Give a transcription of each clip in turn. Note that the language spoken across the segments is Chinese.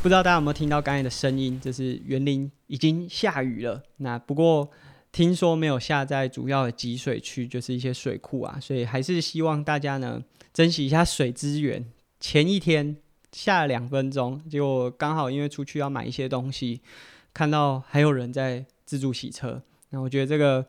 不知道大家有没有听到刚才的声音？就是园林已经下雨了。那不过听说没有下在主要的集水区，就是一些水库啊，所以还是希望大家呢珍惜一下水资源。前一天下了两分钟，结果刚好因为出去要买一些东西，看到还有人在自助洗车。那我觉得这个。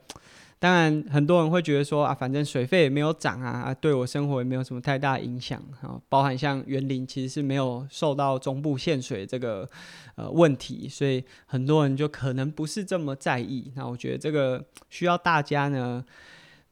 当然，很多人会觉得说啊，反正水费也没有涨啊，啊，对我生活也没有什么太大影响啊。包含像园林其实是没有受到中部限水这个呃问题，所以很多人就可能不是这么在意。那我觉得这个需要大家呢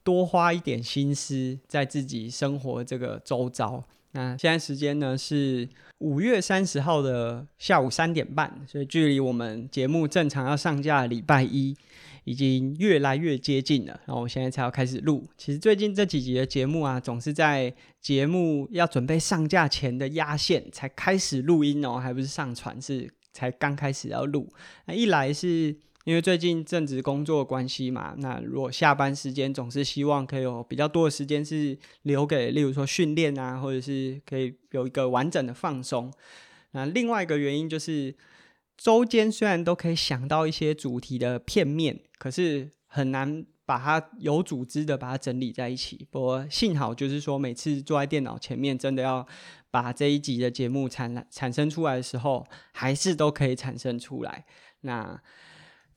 多花一点心思在自己生活这个周遭。那现在时间呢是五月三十号的下午三点半，所以距离我们节目正常要上架礼拜一。已经越来越接近了，然后我现在才要开始录。其实最近这几集的节目啊，总是在节目要准备上架前的压线才开始录音哦，还不是上传，是才刚开始要录。那一来是因为最近正值工作关系嘛，那如果下班时间总是希望可以有比较多的时间是留给，例如说训练啊，或者是可以有一个完整的放松。那另外一个原因就是。周间虽然都可以想到一些主题的片面，可是很难把它有组织的把它整理在一起。不过幸好就是说，每次坐在电脑前面，真的要把这一集的节目产产生出来的时候，还是都可以产生出来。那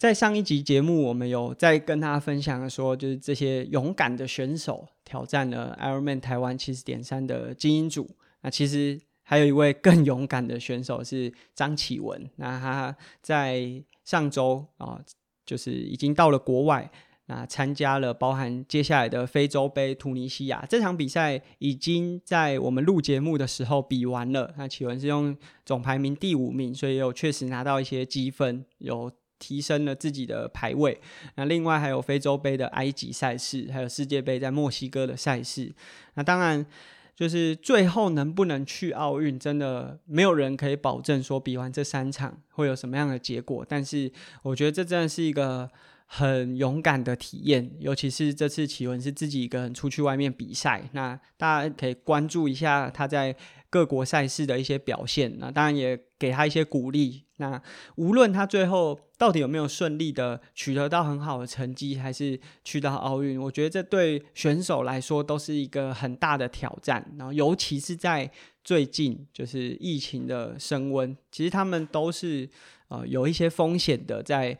在上一集节目，我们有在跟大家分享说，就是这些勇敢的选手挑战了 Ironman 台湾七十点三的精英组。那其实。还有一位更勇敢的选手是张启文，那他在上周啊，就是已经到了国外，那参加了包含接下来的非洲杯突尼西亚这场比赛，已经在我们录节目的时候比完了。那启文是用总排名第五名，所以有确实拿到一些积分，有提升了自己的排位。那另外还有非洲杯的埃及赛事，还有世界杯在墨西哥的赛事。那当然。就是最后能不能去奥运，真的没有人可以保证说比完这三场会有什么样的结果。但是我觉得这真的是一个很勇敢的体验，尤其是这次启文是自己一个人出去外面比赛，那大家可以关注一下他在。各国赛事的一些表现，那当然也给他一些鼓励。那无论他最后到底有没有顺利的取得到很好的成绩，还是去到奥运，我觉得这对选手来说都是一个很大的挑战。然后，尤其是在最近就是疫情的升温，其实他们都是呃有一些风险的，在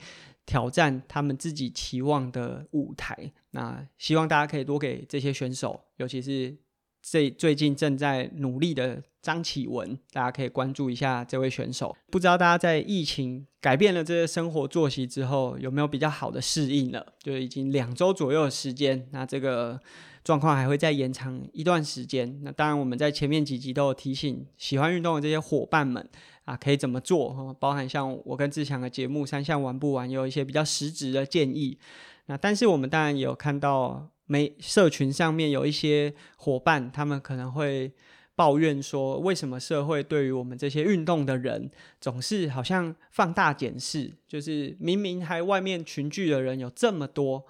挑战他们自己期望的舞台。那希望大家可以多给这些选手，尤其是。最最近正在努力的张启文，大家可以关注一下这位选手。不知道大家在疫情改变了这些生活作息之后，有没有比较好的适应了？就已经两周左右的时间，那这个状况还会再延长一段时间。那当然，我们在前面几集都有提醒喜欢运动的这些伙伴们啊，可以怎么做？包含像我跟志强的节目《三项玩不完》，有一些比较实质的建议。那但是我们当然也有看到。没社群上面有一些伙伴，他们可能会抱怨说，为什么社会对于我们这些运动的人，总是好像放大检视？就是明明还外面群聚的人有这么多，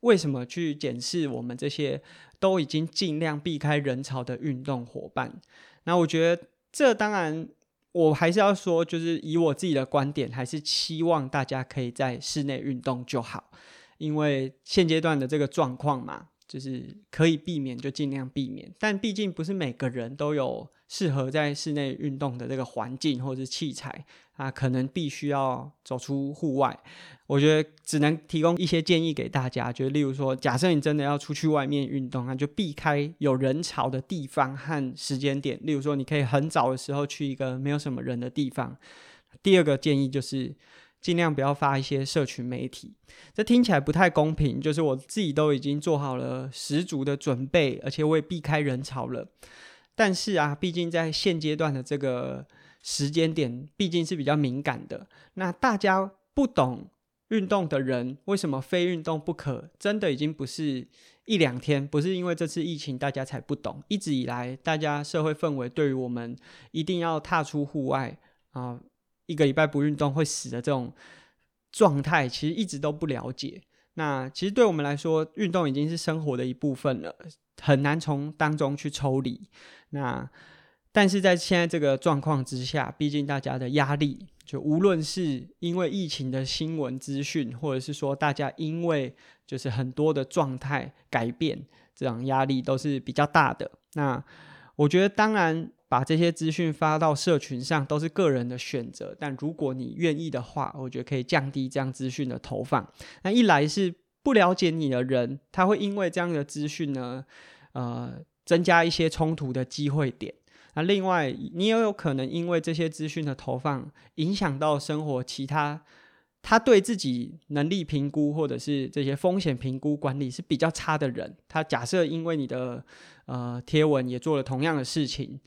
为什么去检视我们这些都已经尽量避开人潮的运动伙伴？那我觉得这当然，我还是要说，就是以我自己的观点，还是期望大家可以在室内运动就好。因为现阶段的这个状况嘛，就是可以避免就尽量避免，但毕竟不是每个人都有适合在室内运动的这个环境或者是器材啊，可能必须要走出户外。我觉得只能提供一些建议给大家，就例如说，假设你真的要出去外面运动，那就避开有人潮的地方和时间点。例如说，你可以很早的时候去一个没有什么人的地方。第二个建议就是。尽量不要发一些社群媒体，这听起来不太公平。就是我自己都已经做好了十足的准备，而且我也避开人潮了。但是啊，毕竟在现阶段的这个时间点，毕竟是比较敏感的。那大家不懂运动的人，为什么非运动不可？真的已经不是一两天，不是因为这次疫情大家才不懂。一直以来，大家社会氛围对于我们一定要踏出户外啊。一个礼拜不运动会死的这种状态，其实一直都不了解。那其实对我们来说，运动已经是生活的一部分了，很难从当中去抽离。那但是在现在这个状况之下，毕竟大家的压力，就无论是因为疫情的新闻资讯，或者是说大家因为就是很多的状态改变，这样压力都是比较大的。那我觉得，当然把这些资讯发到社群上都是个人的选择，但如果你愿意的话，我觉得可以降低这样资讯的投放。那一来是不了解你的人，他会因为这样的资讯呢，呃，增加一些冲突的机会点。那另外，你也有可能因为这些资讯的投放，影响到生活其他，他对自己能力评估或者是这些风险评估管理是比较差的人。他假设因为你的呃贴文也做了同样的事情，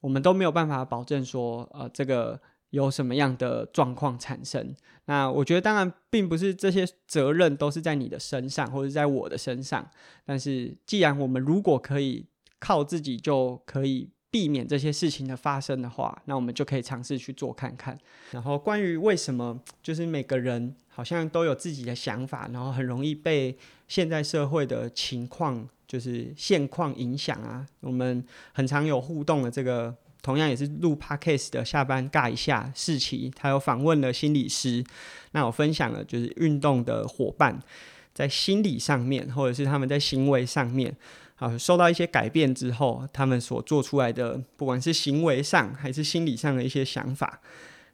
我们都没有办法保证说呃这个有什么样的状况产生。那我觉得当然并不是这些责任都是在你的身上或者在我的身上，但是既然我们如果可以靠自己就可以。避免这些事情的发生的话，那我们就可以尝试去做看看。然后关于为什么，就是每个人好像都有自己的想法，然后很容易被现在社会的情况，就是现况影响啊。我们很常有互动的这个，同样也是录 Podcast 的下班尬一下士祺，他有访问了心理师，那我分享了就是运动的伙伴在心理上面，或者是他们在行为上面。啊，受到一些改变之后，他们所做出来的，不管是行为上还是心理上的一些想法，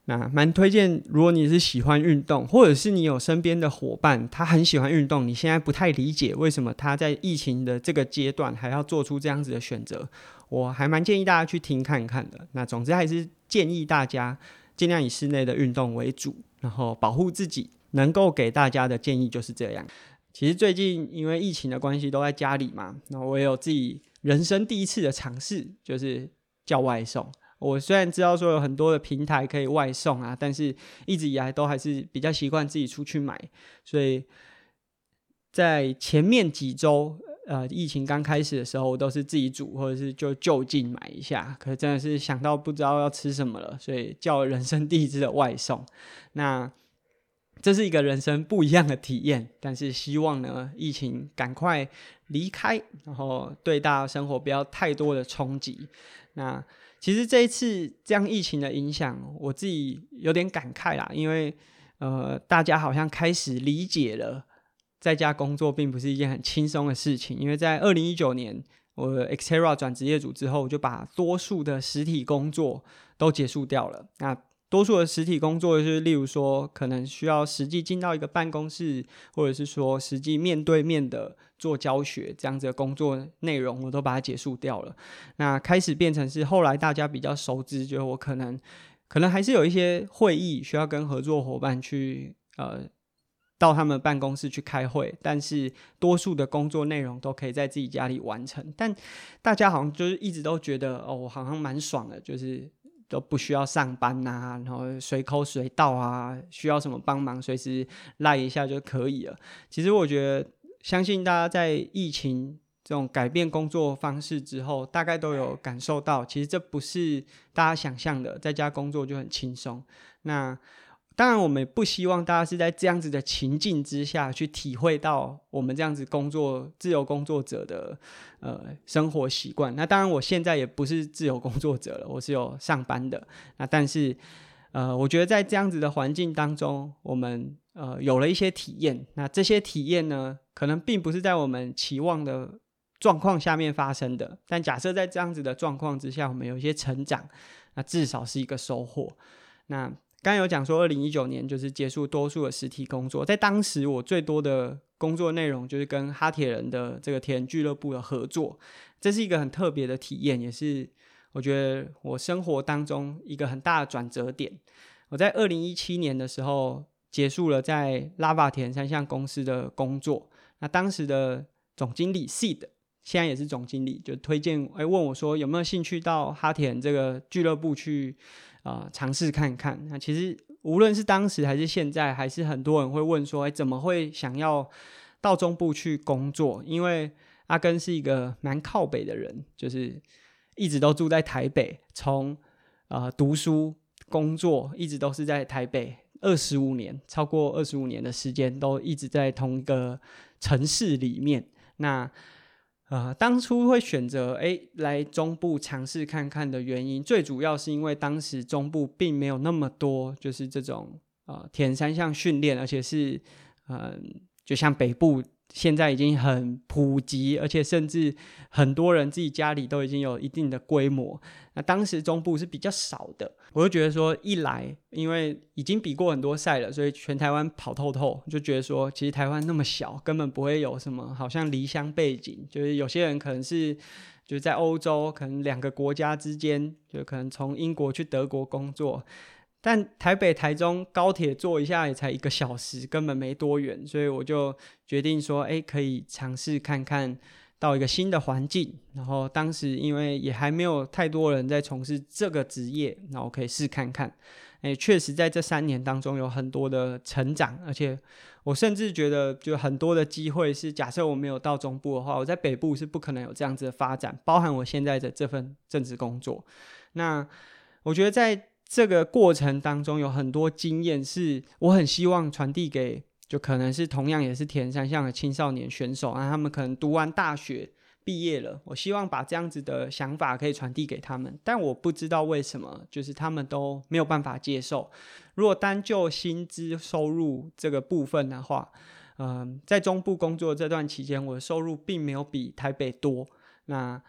那蛮推荐。如果你是喜欢运动，或者是你有身边的伙伴，他很喜欢运动，你现在不太理解为什么他在疫情的这个阶段还要做出这样子的选择，我还蛮建议大家去听看看的。那总之还是建议大家尽量以室内的运动为主，然后保护自己。能够给大家的建议就是这样。其实最近因为疫情的关系都在家里嘛，那我也有自己人生第一次的尝试，就是叫外送。我虽然知道说有很多的平台可以外送啊，但是一直以来都还是比较习惯自己出去买。所以在前面几周，呃，疫情刚开始的时候，我都是自己煮，或者是就就近买一下。可是真的是想到不知道要吃什么了，所以叫人生第一次的外送。那这是一个人生不一样的体验，但是希望呢，疫情赶快离开，然后对大家生活不要太多的冲击。那其实这一次这样疫情的影响，我自己有点感慨啦，因为呃，大家好像开始理解了，在家工作并不是一件很轻松的事情。因为在二零一九年，我 Xterra 转职业组之后，我就把多数的实体工作都结束掉了。那多数的实体工作就是，例如说，可能需要实际进到一个办公室，或者是说实际面对面的做教学这样子的工作内容，我都把它结束掉了。那开始变成是后来大家比较熟知，就是我可能可能还是有一些会议需要跟合作伙伴去呃到他们办公室去开会，但是多数的工作内容都可以在自己家里完成。但大家好像就是一直都觉得哦，我好像蛮爽的，就是。都不需要上班呐、啊，然后随口随到啊，需要什么帮忙，随时赖一下就可以了。其实我觉得，相信大家在疫情这种改变工作方式之后，大概都有感受到，其实这不是大家想象的，在家工作就很轻松。那当然，我们不希望大家是在这样子的情境之下去体会到我们这样子工作自由工作者的呃生活习惯。那当然，我现在也不是自由工作者了，我是有上班的。那但是呃，我觉得在这样子的环境当中，我们呃有了一些体验。那这些体验呢，可能并不是在我们期望的状况下面发生的。但假设在这样子的状况之下，我们有一些成长，那至少是一个收获。那刚有讲说，二零一九年就是结束多数的实体工作，在当时我最多的工作内容就是跟哈铁人的这个铁人俱乐部的合作，这是一个很特别的体验，也是我觉得我生活当中一个很大的转折点。我在二零一七年的时候结束了在拉法田三项公司的工作，那当时的总经理 Seed 现在也是总经理，就推荐哎问我说有没有兴趣到哈铁人这个俱乐部去。啊，尝试看看。那其实无论是当时还是现在，还是很多人会问说，哎，怎么会想要到中部去工作？因为阿根是一个蛮靠北的人，就是一直都住在台北，从啊、呃、读书、工作一直都是在台北，二十五年，超过二十五年的时间都一直在同一个城市里面。那啊、呃，当初会选择诶来中部尝试看看的原因，最主要是因为当时中部并没有那么多就是这种呃铁人三项训练，而且是嗯、呃，就像北部。现在已经很普及，而且甚至很多人自己家里都已经有一定的规模。那当时中部是比较少的，我就觉得说，一来因为已经比过很多赛了，所以全台湾跑透透，就觉得说，其实台湾那么小，根本不会有什么好像离乡背景，就是有些人可能是就在欧洲，可能两个国家之间，就可能从英国去德国工作。但台北、台中高铁坐一下也才一个小时，根本没多远，所以我就决定说，哎，可以尝试看看到一个新的环境。然后当时因为也还没有太多人在从事这个职业，那我可以试看看。哎，确实在这三年当中有很多的成长，而且我甚至觉得，就很多的机会是，假设我没有到中部的话，我在北部是不可能有这样子的发展，包含我现在的这份正职工作。那我觉得在这个过程当中有很多经验，是我很希望传递给，就可能是同样也是铁人三项的青少年选手啊，他们可能读完大学毕业了，我希望把这样子的想法可以传递给他们，但我不知道为什么，就是他们都没有办法接受。如果单就薪资收入这个部分的话，嗯、在中部工作这段期间，我的收入并没有比台北多，那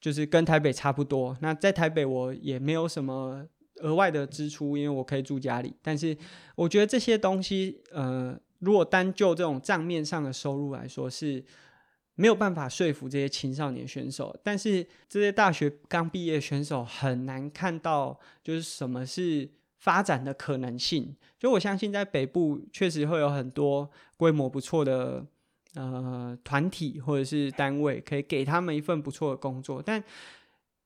就是跟台北差不多。那在台北我也没有什么。额外的支出，因为我可以住家里，但是我觉得这些东西，呃，如果单就这种账面上的收入来说，是没有办法说服这些青少年选手。但是这些大学刚毕业选手很难看到，就是什么是发展的可能性。就我相信，在北部确实会有很多规模不错的呃团体或者是单位，可以给他们一份不错的工作，但。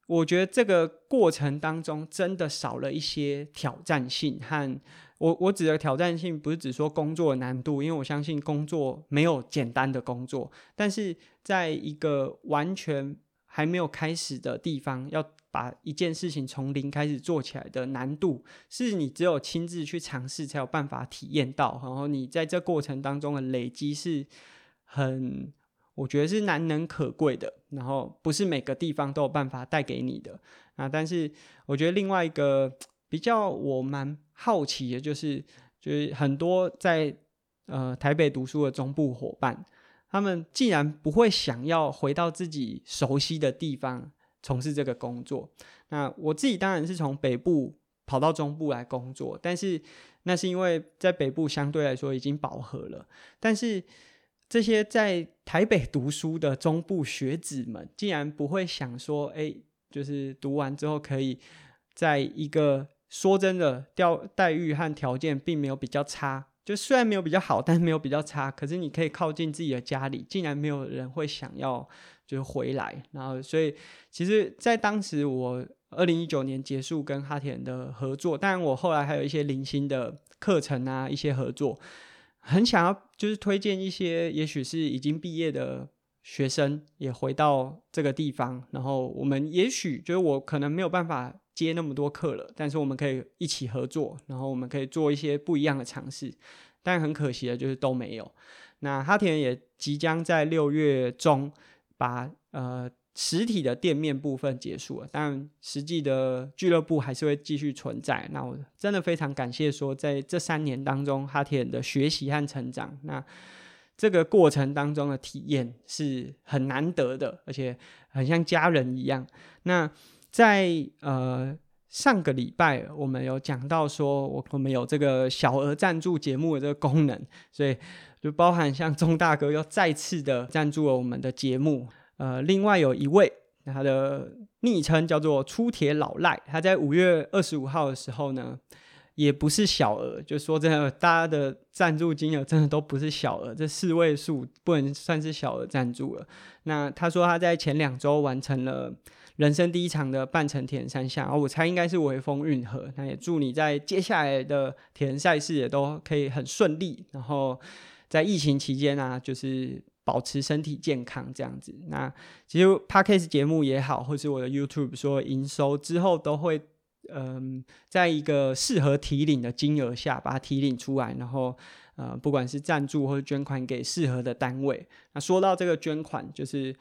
我觉得这个过程当中真的少了一些挑战性，和我我指的挑战性不是指说工作的难度，因为我相信工作没有简单的工作，但是在一个完全还没有开始的地方，要把一件事情从零开始做起来的难度，是你只有亲自去尝试才有办法体验到，然后你在这过程当中的累积是很。我觉得是难能可贵的，然后不是每个地方都有办法带给你的啊。但是我觉得另外一个比较我蛮好奇的，就是就是很多在呃台北读书的中部伙伴，他们既然不会想要回到自己熟悉的地方从事这个工作，那我自己当然是从北部跑到中部来工作，但是那是因为在北部相对来说已经饱和了，但是。这些在台北读书的中部学子们，竟然不会想说，哎，就是读完之后可以在一个说真的，调待遇和条件并没有比较差，就虽然没有比较好，但是没有比较差。可是你可以靠近自己的家里，竟然没有人会想要就是回来。然后，所以其实，在当时我二零一九年结束跟哈铁人的合作，当然我后来还有一些零星的课程啊，一些合作。很想要就是推荐一些，也许是已经毕业的学生也回到这个地方，然后我们也许就是我可能没有办法接那么多课了，但是我们可以一起合作，然后我们可以做一些不一样的尝试。但很可惜的就是都没有。那哈田也即将在六月中把呃。实体的店面部分结束了，但实际的俱乐部还是会继续存在。那我真的非常感谢说，在这三年当中，哈铁人的学习和成长，那这个过程当中的体验是很难得的，而且很像家人一样。那在呃上个礼拜，我们有讲到说，我我们有这个小额赞助节目的这个功能，所以就包含像钟大哥又再次的赞助了我们的节目。呃，另外有一位，他的昵称叫做“出铁老赖”，他在五月二十五号的时候呢，也不是小额，就说真的，大家的赞助金额真的都不是小额，这四位数不能算是小额赞助了。那他说他在前两周完成了人生第一场的半程铁人三项，而我猜应该是微风运河。那也祝你在接下来的铁人赛事也都可以很顺利，然后在疫情期间啊，就是。保持身体健康这样子，那其实 Podcast 节目也好，或是我的 YouTube 说营收之后都会，嗯，在一个适合提领的金额下把它提领出来，然后呃，不管是赞助或者捐款给适合的单位。那说到这个捐款，就是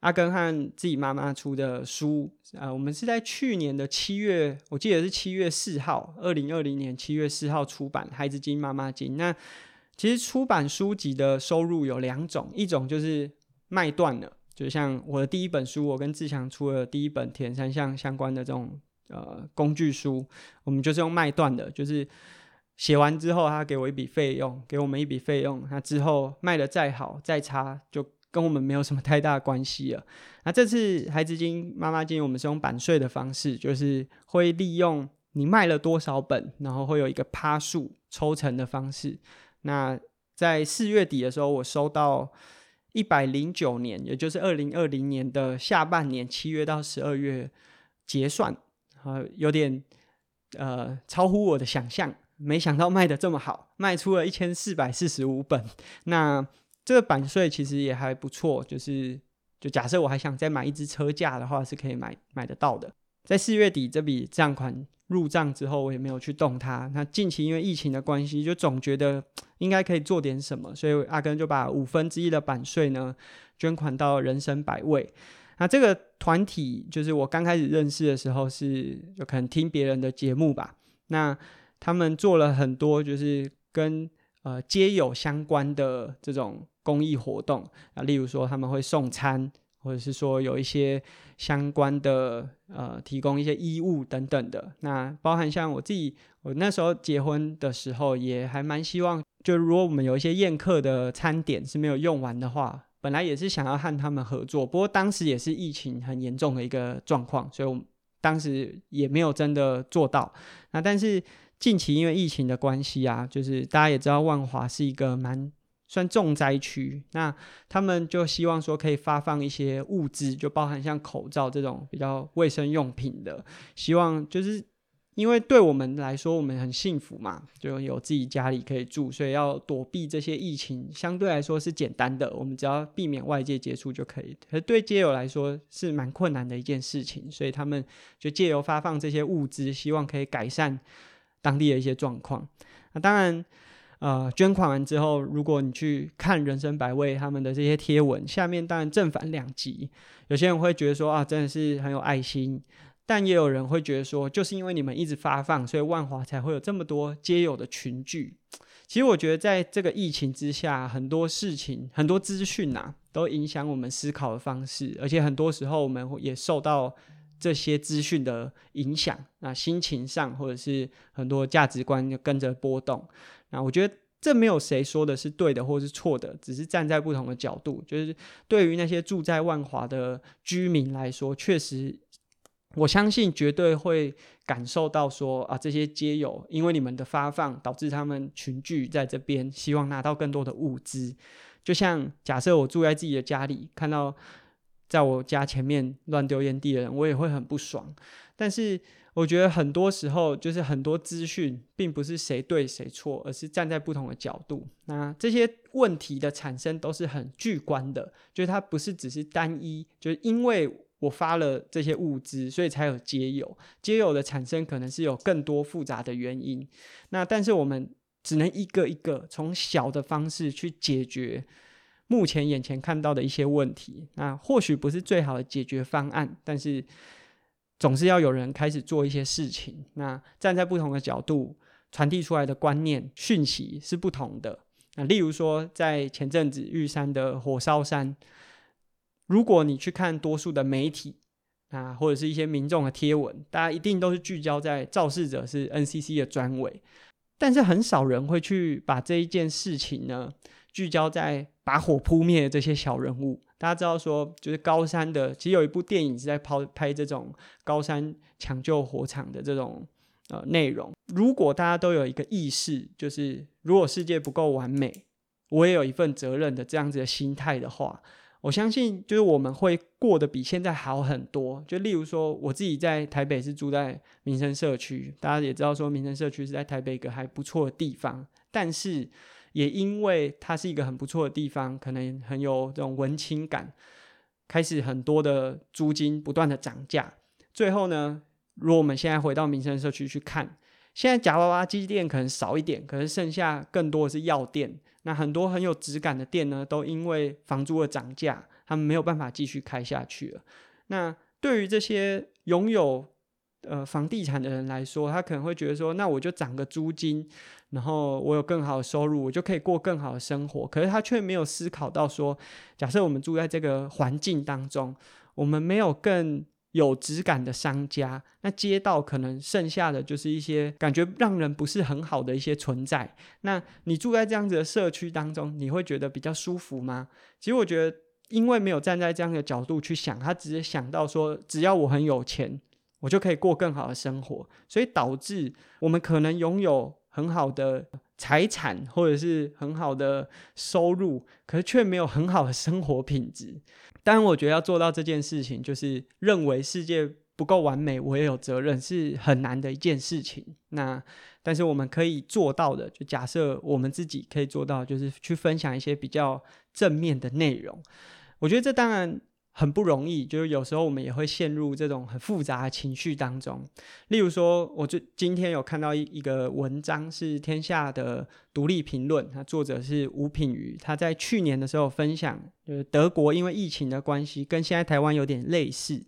阿根和自己妈妈出的书，呃，我们是在去年的七月，我记得是七月四号，二零二零年七月四号出版《孩子经妈妈经》。那其实出版书籍的收入有两种，一种就是卖断了，就像我的第一本书，我跟志强出了第一本铁人三项相关的这种呃工具书，我们就是用卖断的，就是写完之后他给我一笔费用，给我们一笔费用，那之后卖得再好再差就跟我们没有什么太大的关系了。那这次孩子经妈妈经，我们是用版税的方式，就是会利用你卖了多少本，然后会有一个趴数抽成的方式。那在四月底的时候，我收到一百零九年，也就是二零二零年的下半年七月到十二月结算，呃，有点呃超乎我的想象，没想到卖得这么好，卖出了一千四百四十五本。那这个版税其实也还不错，就是就假设我还想再买一支车架的话，是可以买买得到的。在四月底这笔账款入账之后，我也没有去动它。那近期因为疫情的关系，就总觉得应该可以做点什么，所以阿根就把五分之一的版税呢捐款到人生百味。那这个团体就是我刚开始认识的时候是就可能听别人的节目吧。那他们做了很多就是跟呃街友相关的这种公益活动啊，例如说他们会送餐。或者是说有一些相关的呃，提供一些衣物等等的，那包含像我自己，我那时候结婚的时候也还蛮希望，就如果我们有一些宴客的餐点是没有用完的话，本来也是想要和他们合作，不过当时也是疫情很严重的一个状况，所以我当时也没有真的做到。那但是近期因为疫情的关系啊，就是大家也知道万华是一个蛮。算重灾区，那他们就希望说可以发放一些物资，就包含像口罩这种比较卫生用品的。希望就是因为对我们来说，我们很幸福嘛，就有自己家里可以住，所以要躲避这些疫情，相对来说是简单的。我们只要避免外界接触就可以。可对街友来说是蛮困难的一件事情，所以他们就借由发放这些物资，希望可以改善当地的一些状况。那当然。呃，捐款完之后，如果你去看人生百味他们的这些贴文，下面当然正反两极。有些人会觉得说啊，真的是很有爱心，但也有人会觉得说，就是因为你们一直发放，所以万华才会有这么多街友的群聚。其实我觉得，在这个疫情之下，很多事情、很多资讯呐，都影响我们思考的方式，而且很多时候我们也受到这些资讯的影响，那心情上或者是很多价值观就跟着波动。那我觉得这没有谁说的是对的或是错的，只是站在不同的角度。就是对于那些住在万华的居民来说，确实，我相信绝对会感受到说啊，这些街友因为你们的发放，导致他们群聚在这边，希望拿到更多的物资。就像假设我住在自己的家里，看到在我家前面乱丢烟蒂的人，我也会很不爽。但是。我觉得很多时候就是很多资讯并不是谁对谁错，而是站在不同的角度。那这些问题的产生都是很巨观的，就是它不是只是单一，就是因为我发了这些物资，所以才有接友。接友的产生可能是有更多复杂的原因。那但是我们只能一个一个从小的方式去解决目前眼前看到的一些问题。那或许不是最好的解决方案，但是。总是要有人开始做一些事情。那站在不同的角度传递出来的观念讯息是不同的。那例如说，在前阵子玉山的火烧山，如果你去看多数的媒体啊，或者是一些民众的贴文，大家一定都是聚焦在肇事者是 NCC 的专委，但是很少人会去把这一件事情呢聚焦在把火扑灭的这些小人物。大家知道说，就是高山的，其实有一部电影是在拍拍这种高山抢救火场的这种呃内容。如果大家都有一个意识，就是如果世界不够完美，我也有一份责任的这样子的心态的话，我相信就是我们会过得比现在好很多。就例如说，我自己在台北是住在民生社区，大家也知道说民生社区是在台北一个还不错的地方，但是。也因为它是一个很不错的地方，可能很有这种文青感，开始很多的租金不断的涨价。最后呢，如果我们现在回到民生社区去看，现在夹娃娃机店可能少一点，可是剩下更多的是药店。那很多很有质感的店呢，都因为房租的涨价，他们没有办法继续开下去了。那对于这些拥有呃房地产的人来说，他可能会觉得说，那我就涨个租金，然后我有更好的收入，我就可以过更好的生活。可是他却没有思考到说，假设我们住在这个环境当中，我们没有更有质感的商家，那街道可能剩下的就是一些感觉让人不是很好的一些存在。那你住在这样子的社区当中，你会觉得比较舒服吗？其实我觉得，因为没有站在这样的角度去想，他只是想到说，只要我很有钱，我就可以过更好的生活，所以导致我们可能拥有很好的财产或者是很好的收入，可是却没有很好的生活品质。当然，我觉得要做到这件事情，就是认为世界不够完美，我也有责任，是很难的一件事情。那但是我们可以做到的，就假设我们自己可以做到，就是去分享一些比较正面的内容。我觉得这当然。很不容易，就是有时候我们也会陷入这种很复杂的情绪当中。例如说，我就今天有看到一一个文章，是天下的独立评论，它作者是吴品瑜，他在去年的时候分享，就是德国因为疫情的关系，跟现在台湾有点类似，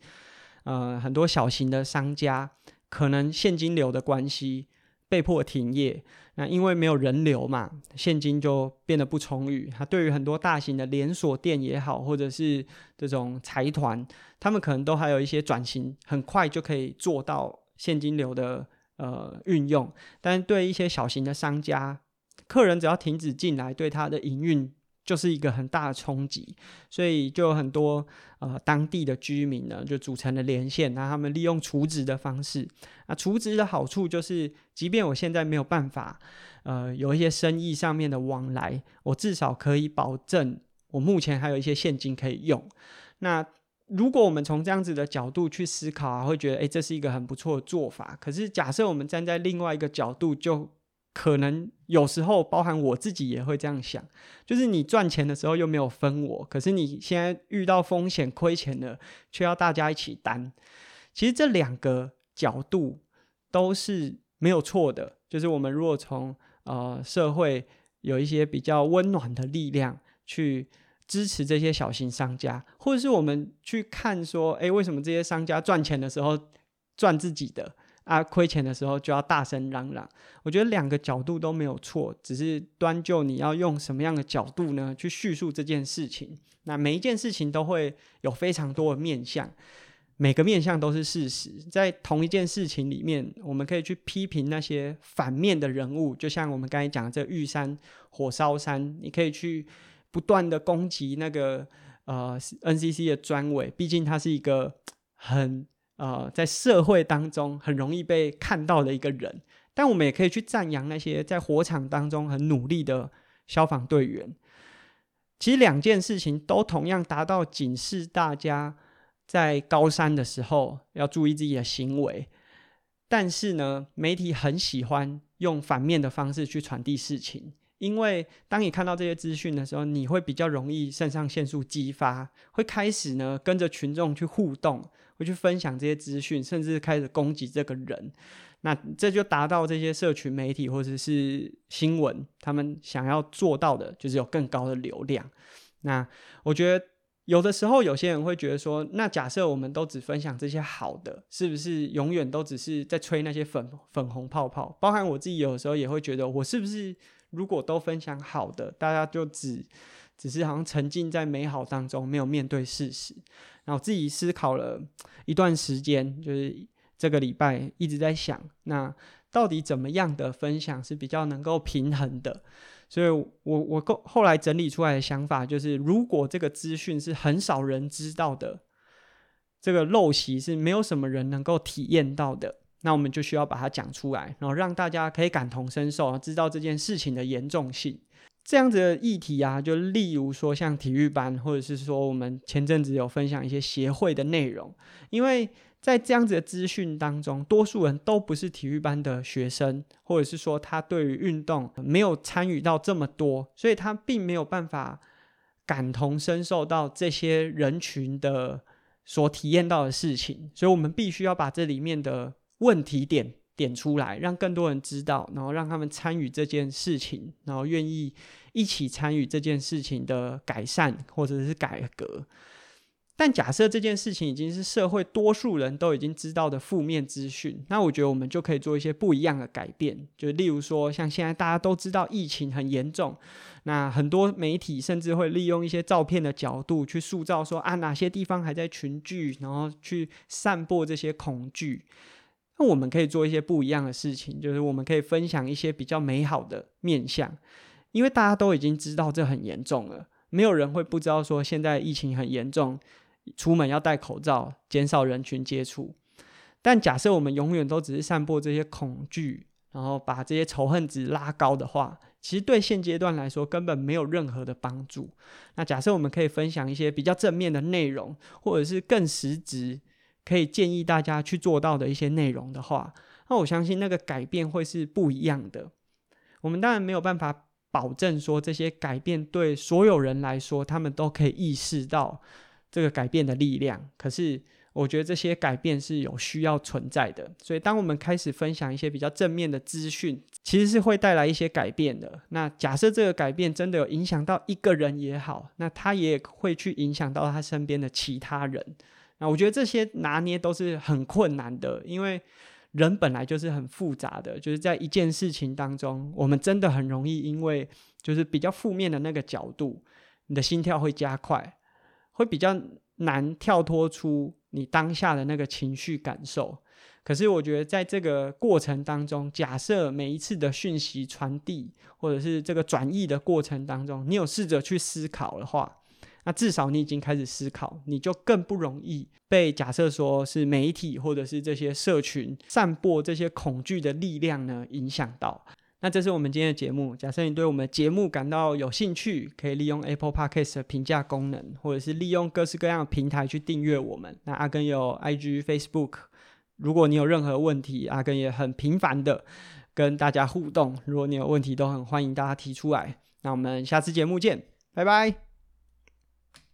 呃，很多小型的商家可能现金流的关系。被迫停业，那因为没有人流嘛，现金就变得不充裕。他对于很多大型的连锁店也好，或者是这种财团，他们可能都还有一些转型，很快就可以做到现金流的呃运用。但对一些小型的商家，客人只要停止进来，对他的营运。就是一个很大的冲击，所以就有很多呃当地的居民呢，就组成了连线，那他们利用储值的方式。那储值的好处就是，即便我现在没有办法，呃，有一些生意上面的往来，我至少可以保证我目前还有一些现金可以用。那如果我们从这样子的角度去思考啊，会觉得诶，这是一个很不错的做法。可是假设我们站在另外一个角度，就可能有时候，包含我自己也会这样想，就是你赚钱的时候又没有分我，可是你现在遇到风险亏钱了，却要大家一起担。其实这两个角度都是没有错的，就是我们如果从呃社会有一些比较温暖的力量去支持这些小型商家，或者是我们去看说，诶，为什么这些商家赚钱的时候赚自己的？啊，亏钱的时候就要大声嚷嚷。我觉得两个角度都没有错，只是端就你要用什么样的角度呢，去叙述这件事情。那每一件事情都会有非常多的面相，每个面相都是事实。在同一件事情里面，我们可以去批评那些反面的人物，就像我们刚才讲的这玉山火烧山，你可以去不断的攻击那个呃 NCC 的专委，毕竟他是一个很。呃，在社会当中很容易被看到的一个人，但我们也可以去赞扬那些在火场当中很努力的消防队员。其实两件事情都同样达到警示大家在高山的时候要注意自己的行为，但是呢，媒体很喜欢用反面的方式去传递事情。因为当你看到这些资讯的时候，你会比较容易肾上腺素激发，会开始呢跟着群众去互动，会去分享这些资讯，甚至开始攻击这个人。那这就达到这些社群媒体或者是新闻他们想要做到的，就是有更高的流量。那我觉得有的时候有些人会觉得说，那假设我们都只分享这些好的，是不是永远都只是在吹那些粉粉红泡泡？包含我自己有的时候也会觉得，我是不是？如果都分享好的，大家就只只是好像沉浸在美好当中，没有面对事实。然后自己思考了一段时间，就是这个礼拜一直在想，那到底怎么样的分享是比较能够平衡的？所以我我后后来整理出来的想法就是，如果这个资讯是很少人知道的，这个陋习是没有什么人能够体验到的。那我们就需要把它讲出来，然后让大家可以感同身受，知道这件事情的严重性。这样子的议题啊，就例如说像体育班，或者是说我们前阵子有分享一些协会的内容，因为在这样子的资讯当中，多数人都不是体育班的学生，或者是说他对于运动没有参与到这么多，所以他并没有办法感同身受到这些人群的所体验到的事情，所以我们必须要把这里面的。问题点点出来，让更多人知道，然后让他们参与这件事情，然后愿意一起参与这件事情的改善或者是改革。但假设这件事情已经是社会多数人都已经知道的负面资讯，那我觉得我们就可以做一些不一样的改变。就例如说，像现在大家都知道疫情很严重，那很多媒体甚至会利用一些照片的角度去塑造说啊，哪些地方还在群聚，然后去散播这些恐惧。那我们可以做一些不一样的事情，就是我们可以分享一些比较美好的面向，因为大家都已经知道这很严重了，没有人会不知道说现在疫情很严重，出门要戴口罩，减少人群接触。但假设我们永远都只是散播这些恐惧，然后把这些仇恨值拉高的话，其实对现阶段来说根本没有任何的帮助。那假设我们可以分享一些比较正面的内容，或者是更实质。可以建议大家去做到的一些内容的话，那我相信那个改变会是不一样的。我们当然没有办法保证说这些改变对所有人来说，他们都可以意识到这个改变的力量。可是我觉得这些改变是有需要存在的。所以当我们开始分享一些比较正面的资讯，其实是会带来一些改变的。那假设这个改变真的有影响到一个人也好，那他也会去影响到他身边的其他人。那我觉得这些拿捏都是很困难的，因为人本来就是很复杂的，就是在一件事情当中，我们真的很容易因为就是比较负面的那个角度，你的心跳会加快，会比较难跳脱出你当下的那个情绪感受。可是我觉得在这个过程当中，假设每一次的讯息传递或者是这个转译的过程当中，你有试着去思考的话。那至少你已经开始思考，你就更不容易被假设说是媒体或者是这些社群散播这些恐惧的力量呢影响到。那这是我们今天的节目。假设你对我们节目感到有兴趣，可以利用 Apple Podcast 的评价功能，或者是利用各式各样的平台去订阅我们。那阿根有 IG、Facebook，如果你有任何问题，阿根也很频繁的跟大家互动。如果你有问题，都很欢迎大家提出来。那我们下次节目见，拜拜。